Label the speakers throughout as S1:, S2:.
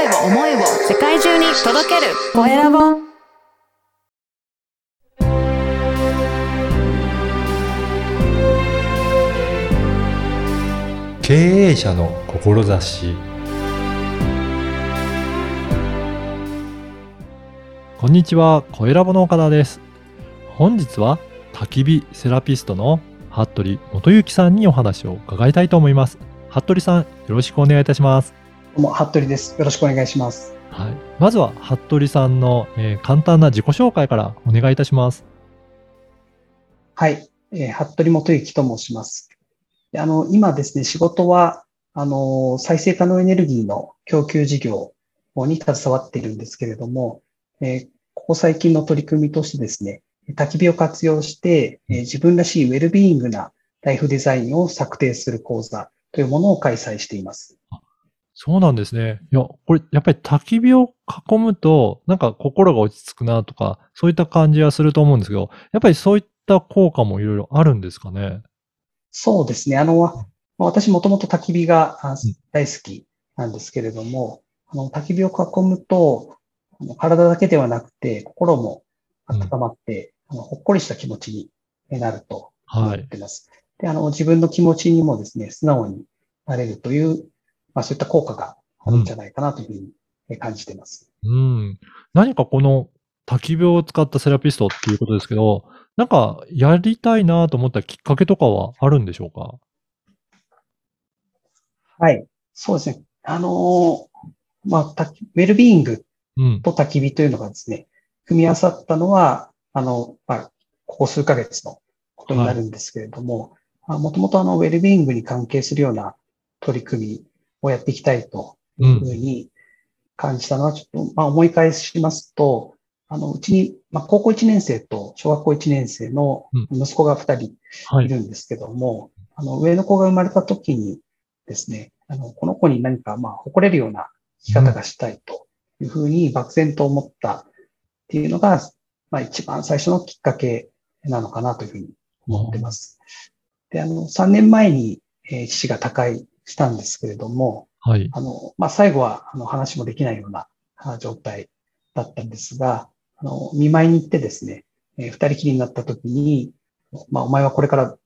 S1: 声を思いを世界中に届けるコエラボ
S2: 経営者の志こんにちは、コエラボの岡田です。本日は焚き火セラピストの服部元幸さんにお話を伺いたいと思います。服部さん、よろしくお願いいたします。
S3: も、服部です。よろしくお願いします。
S2: はい。まずは、服部さんの、えー簡単な自己紹介からお願いいたします。
S3: はい。えー服部元幸と申します。であの、今ですね、仕事は、あの、再生可能エネルギーの供給事業に携わっているんですけれども、えーここ最近の取り組みとしてですね、焚き火を活用して、えー自分らしいウェルビーイングなライフデザインを策定する講座というものを開催しています。
S2: そうなんですね。いや、これ、やっぱり焚き火を囲むと、なんか心が落ち着くなとか、そういった感じはすると思うんですけど、やっぱりそういった効果もいろいろあるんですかね？
S3: そうですね。あの、まあ私もともと焚き火が大好きなんですけれども、あの、焚き火を囲むと、あの体だけではなくて、心も温まって、あのほっこりした気持ちになると思
S2: はい。
S3: ってます。で、あの、自分の気持ちにもですね、素直になれるという、まあそういった効果があるんじゃないかなというふうにえ感じています。
S2: うん。何かこの焚き火を使ったセラピストっていうことですけど、なんかやりたいなと思ったきっかけとかはあるんでしょうか？
S3: はい。そうですね。あのーまあ、焚きウェルビーイング
S2: うん。
S3: と焚き火というのがですね、組み合わさったのは、あの、まあ、ここ数ヶ月のことになるんですけれども、もともとあの、ウェルビーイングに関係するような取り組みをやっていきたいというふうに感じたのは、ちょっと、まあ、思い返しますと、あの、うちに、まあ、高校1年生と小学校1年生の息子が2人
S2: はいい。
S3: るんですけども、あの、上の子が生まれた時にですね、あの、この子に何か、まあ、誇れるような生き方がしたいというふうに漠然と思ったっていうのが、まあ、一番最初のきっかけなのかなというふうに思ってます。で、あの、3年前に、えー父が他界したんですけれども、
S2: はい。
S3: あの、まあ、最後は、あの、話もできないようなあ状態だったんですが、あの、見舞いに行ってですね、えー二人きりになった時に、まあ、お前はこれから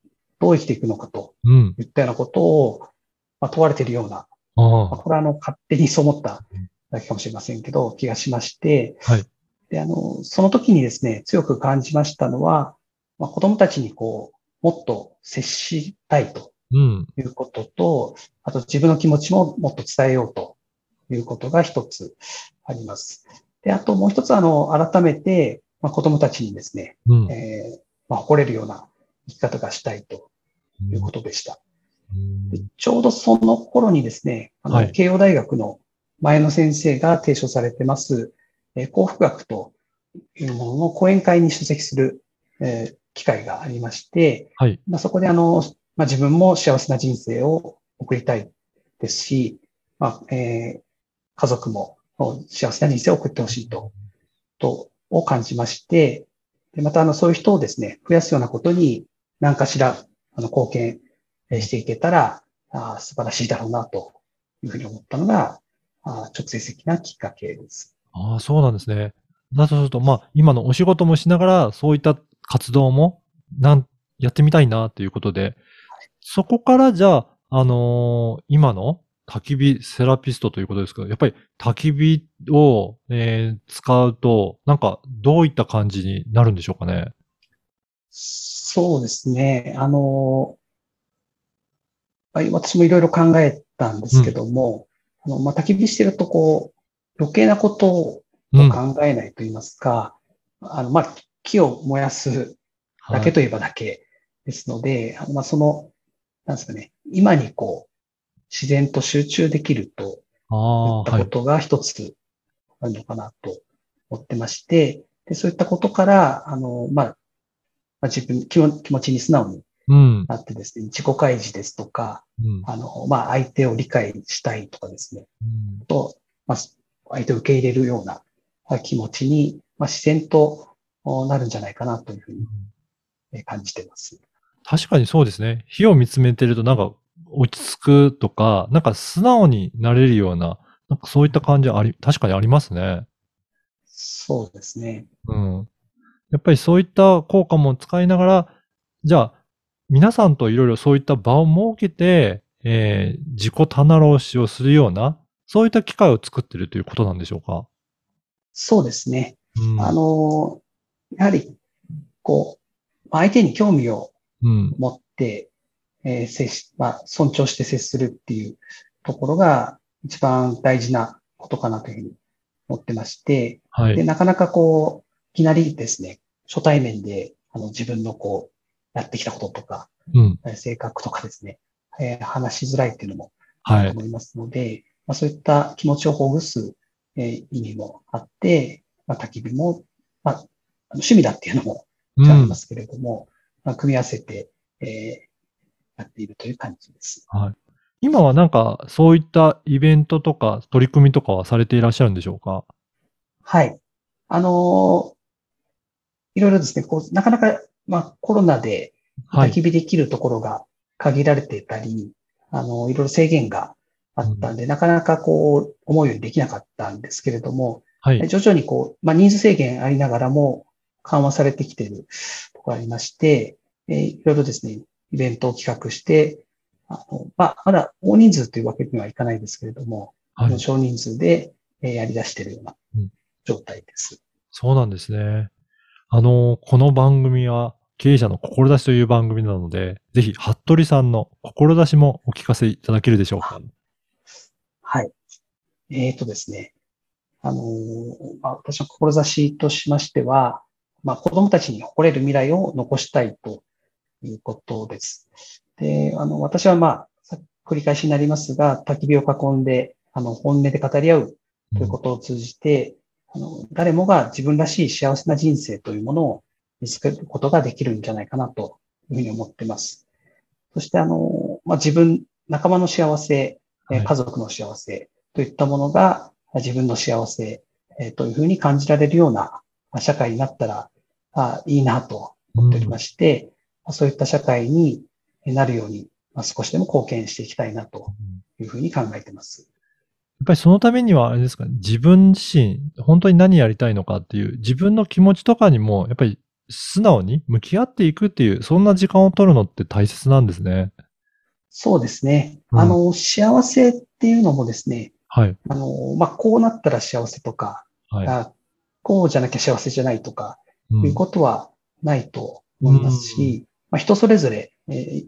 S3: どう生きていくのかと
S2: うん。
S3: 言ったようなことを、まあ、問われているような、
S2: あ
S3: まあ、
S2: あ。
S3: これはあの、勝手にそう思っただけかもしれませんけど、気がしまして、
S2: はい
S3: で、あの、その時にですね、強く感じましたのは、まあ、子供たちにこう、もっと接したいと
S2: うん。
S3: いうことと、あと自分の気持ちももっと伝えようということが一つあります。で、あともう一つあの、改めて、まあ、子供たちにですね、
S2: うん。
S3: えーまあ、誇れるような生き方がしたいということでした。
S2: うん
S3: でちょうどその頃にですね、あの、
S2: はい
S3: 慶応大学の前野先生が提唱されてます、えー幸福学というものの講演会に出席する、えー機会がありまして、
S2: はい。
S3: まあ、そこであの、まあ、自分も幸せな人生を送りたいですし、まあ、えー家族も幸せな人生を送ってほしいと、と、を感じまして、でまたあの、そういう人をですね、増やすようなことに何かしら、あの、貢献していけたら、あ素晴らしいだろうな、というふうに思ったのが、あ直接的なきっかけです。
S2: ああ、そうなんですね。だとすると、まあ、今のお仕事もしながら、そういった活動も、なん、やってみたいな、ということで、そこからじゃあ、あのー今の焚き火セラピストということですけど、やっぱり焚き火を、えー使うと、なんか、どういった感じになるんでしょうかね？
S3: そうですね。あの、はい私もいろいろ考えたんですけども、あの、まあ、焚き火してると、こう、余計なことを
S2: うん。
S3: 考えないと言いますか、あの、まあ、木を燃やすだけといえばだけですので、あのまあ、その、なんですかね、今にこう、自然と集中できるといった
S2: はい。
S3: ことが一つあるのかなと思ってまして、でそういったことから、あの、まあ、まあ、自分気も、気持ちに素直に
S2: うん。
S3: なってですね、自己開示ですとか、
S2: うん。
S3: あの、まあ、相手を理解したいとかですね、
S2: うん
S3: と、まあ、相手を受け入れるようなまあ気持ちに、まあ、自然とおなるんじゃないかなというふうにえー感じています。
S2: 確かにそうですね。火を見つめてるとなんか落ち着くとか、なんか素直になれるようななんかそういった感じあり、確かにありますね。
S3: そうですね。
S2: うん。やっぱりそういった効果も使いながら、じゃあ、皆さんといろいろそういった場を設けて、えー自己棚卸しをするような、そういった機会を作ってるということなんでしょうか？
S3: そうですね。
S2: うん。
S3: あの、やはり、こう、相手に興味を
S2: うん。
S3: 持って、えー接し、まあ、尊重して接するっていうところが一番大事なことかなというふうに思ってまして、で、
S2: はい。
S3: なかなかこう、いきなりですね、初対面で、あの、自分のこう、やってきたこととか、
S2: うん。
S3: えー性格とかですね、えー話しづらいっていうのもあ
S2: はい。
S3: ると思いますので、まあ、そういった気持ちをほぐす、えー意味もあって、まあ、焚き火も、まあ、趣味だっていうのも
S2: うん
S3: ありま。すけれども、まあ、組み合わせて、えーやっているという感じです。
S2: 今はなんか、そういったイベントとか取り組みとかはされていらっしゃるんでしょうか？
S3: はい。あのーいろいろですね、こう、なかなか、まあ、コロナで
S2: はい。
S3: 焚き火できるところが限られてたり、あの、いろいろ制限があったんで、なかなかこう、思うようにできなかったんですけれども、
S2: はい。
S3: 徐々にこう、まあ、人数制限ありながらも緩和されてきているところがありまして、えーいろいろですね、イベントを企画して、あの、まあ、まだ大人数というわけにはいかないですけれども、
S2: はい。
S3: 少人数で、えーやり出しているような
S2: うん
S3: 状態です。
S2: そうなんですね。あの、この番組は経営者の志という番組なので、ぜひ、服部さんの志もお聞かせいただけるでしょうか？
S3: はい。えっ、とですね。あのーまあ、私の志としましては、まあ、子供たちに誇れる未来を残したいということです。で、あの、私はまあ、さ繰り返しになりますが、焚き火を囲んで、あの、本音で語り合うということを通じて、あの、誰もが自分らしい幸せな人生というものを見つけることができるんじゃないかなというふうに思っています。そして、あの、まあ、自分、仲間の幸せ、家族の幸せといったものが自分の幸せ、えーというふうに感じられるようなまあ社会になったらあいいなと思っておりまして、まあそういった社会になるように、まあ、少しでも貢献していきたいなというふうに考えています。
S2: やっぱりそのためには、あれですかね、自分自身、本当に何やりたいのかっていう、自分の気持ちとかにも、やっぱり素直に向き合っていくっていう、そんな時間を取るのって大切なんですね。
S3: そうですね。
S2: うん
S3: あの、幸せっていうのもですね、
S2: はい。
S3: あの、まあ、こうなったら幸せとか、
S2: はい。
S3: あこうじゃなきゃ幸せじゃないとか、
S2: うん。
S3: いうことはないと思いますし、まあ、人それぞれ、えー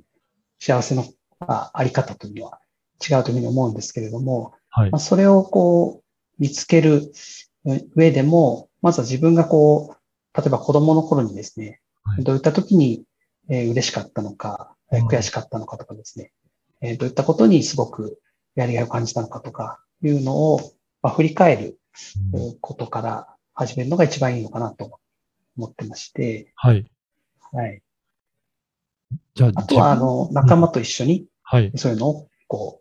S3: 幸せのまああり方というのは違うというふうに思うんですけれども、
S2: はい。
S3: まあ、。それをこう見つける上でも、まずは自分がこう、例えば子供の頃にですね、
S2: はい。
S3: どういった時に、えー嬉しかったのか、えー
S2: うん
S3: 悔しかったのかとかですね、えーどういったことにすごくやりがいを感じたのかとかいうのを、まあ、振り返ることから始めるのが一番いいのかなと思ってまして、
S2: はい。
S3: はい。
S2: じゃあ、
S3: あとは、あの、仲間と一緒に
S2: はい。
S3: そういうのを、こ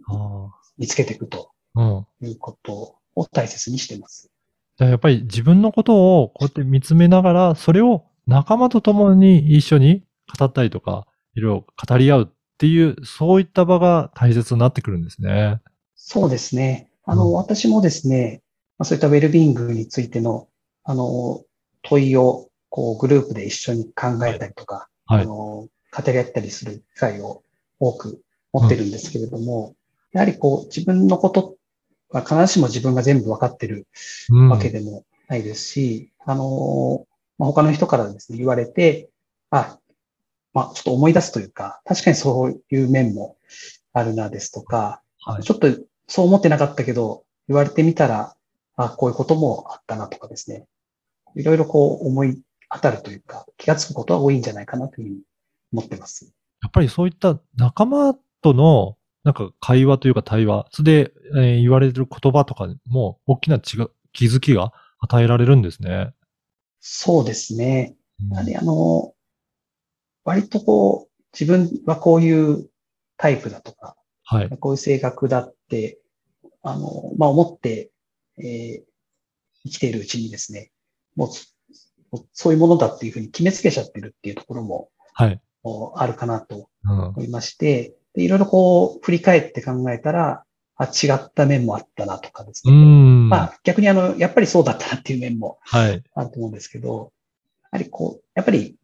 S3: う、
S2: あ
S3: 見つけていくと
S2: あ。うん。
S3: いうことを大切にしています。
S2: じゃあやっぱり自分のことをこうやって見つめながら、それを仲間と共に一緒に語ったりとか、いろいろ語り合うっていう、そういった場が大切になってくるんですね。
S3: そうですね。あの、
S2: うん
S3: 私もですね、まあ、そういったウェルビーイングについての、あの、問いを、こう、グループで一緒に考えたりとか、
S2: はい
S3: あの、語り合ったりする機会を多く持ってるんですけれども、やはりこう、自分のことは必ずしも自分が全部わかってる
S2: うん。
S3: わけでもないですし、あの、まあ、他の人からですね、言われて、あ、まあ、ちょっと思い出すというか、確かにそういう面もあるなですとか、
S2: はい
S3: ちょっとそう思ってなかったけど、言われてみたら、あ、こういうこともあったなとかですね。いろいろこう思い当たるというか、気がつくことは多いんじゃないかなというふうに思ってます。
S2: やっぱりそういった仲間との、なんか会話というか対話、それで、えー言われる言葉とかも大きな違う気づきが与えられるんですね。
S3: そうですね。
S2: うん
S3: やはりあの、割とこう、自分はこういうタイプだとか、
S2: はい。
S3: こういう性格だって、あの、まあ、思って、えー生きているうちにですね、もうそ、もういうものだっていうふうに決めつけちゃってるっていうところも
S2: はい。
S3: あるかなと
S2: うん。
S3: 思いまして、でいろいろこう、振り返って考えたら、あ、違った面もあったなとかです
S2: う
S3: ね。
S2: ん。
S3: まあ逆にあの、やっぱりそうだったなっていう面も
S2: はい。
S3: あると思うんですけど、やはりこう、やっぱり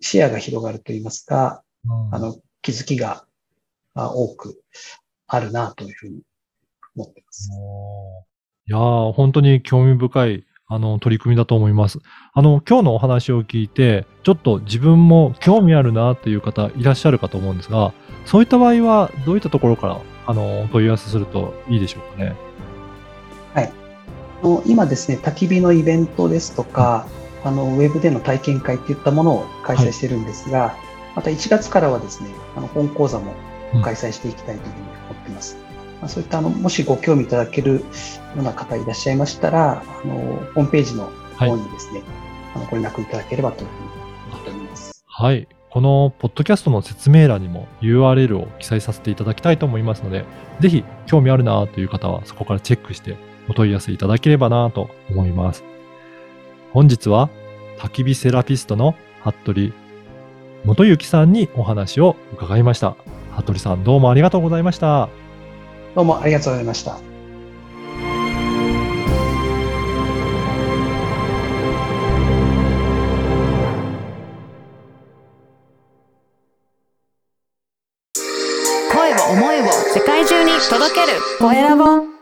S3: 視野が広がると言いますか、あの、気づきがあ多くあるなというふうに思ってます。
S2: いやー、本当に興味深い、あの、取り組みだと思います。あの、今日のお話を聞いて、ちょっと自分も興味あるなっていう方いらっしゃるかと思うんですが、そういった場合は、どういったところから、あの、お問い合わせするといいでしょうかね？
S3: あの今ですね、焚き火のイベントですとか、あの、ウェブでの体験会っていったものを開催してるんですが、また1月からはですね、あの、本講座も開催していきたいというふうに思っています。まあ、そういった、あの、もしご興味いただけるような方いらっしゃいましたら、あの、ホームページの方にですね、あの、ご連絡いただければというふうに思っております。
S2: はい。このポッドキャストの説明欄にも URL を記載させていただきたいと思いますので、ぜひ興味あるなという方はそこからチェックしてお問い合わせいただければなと思います。本日は焚き火セラピストの服部元幸さんにお話を伺いました。服部さんどうもありがとうございました。
S3: どうもありがとうございました。
S1: 声を思いを世界中に届けるコエラボ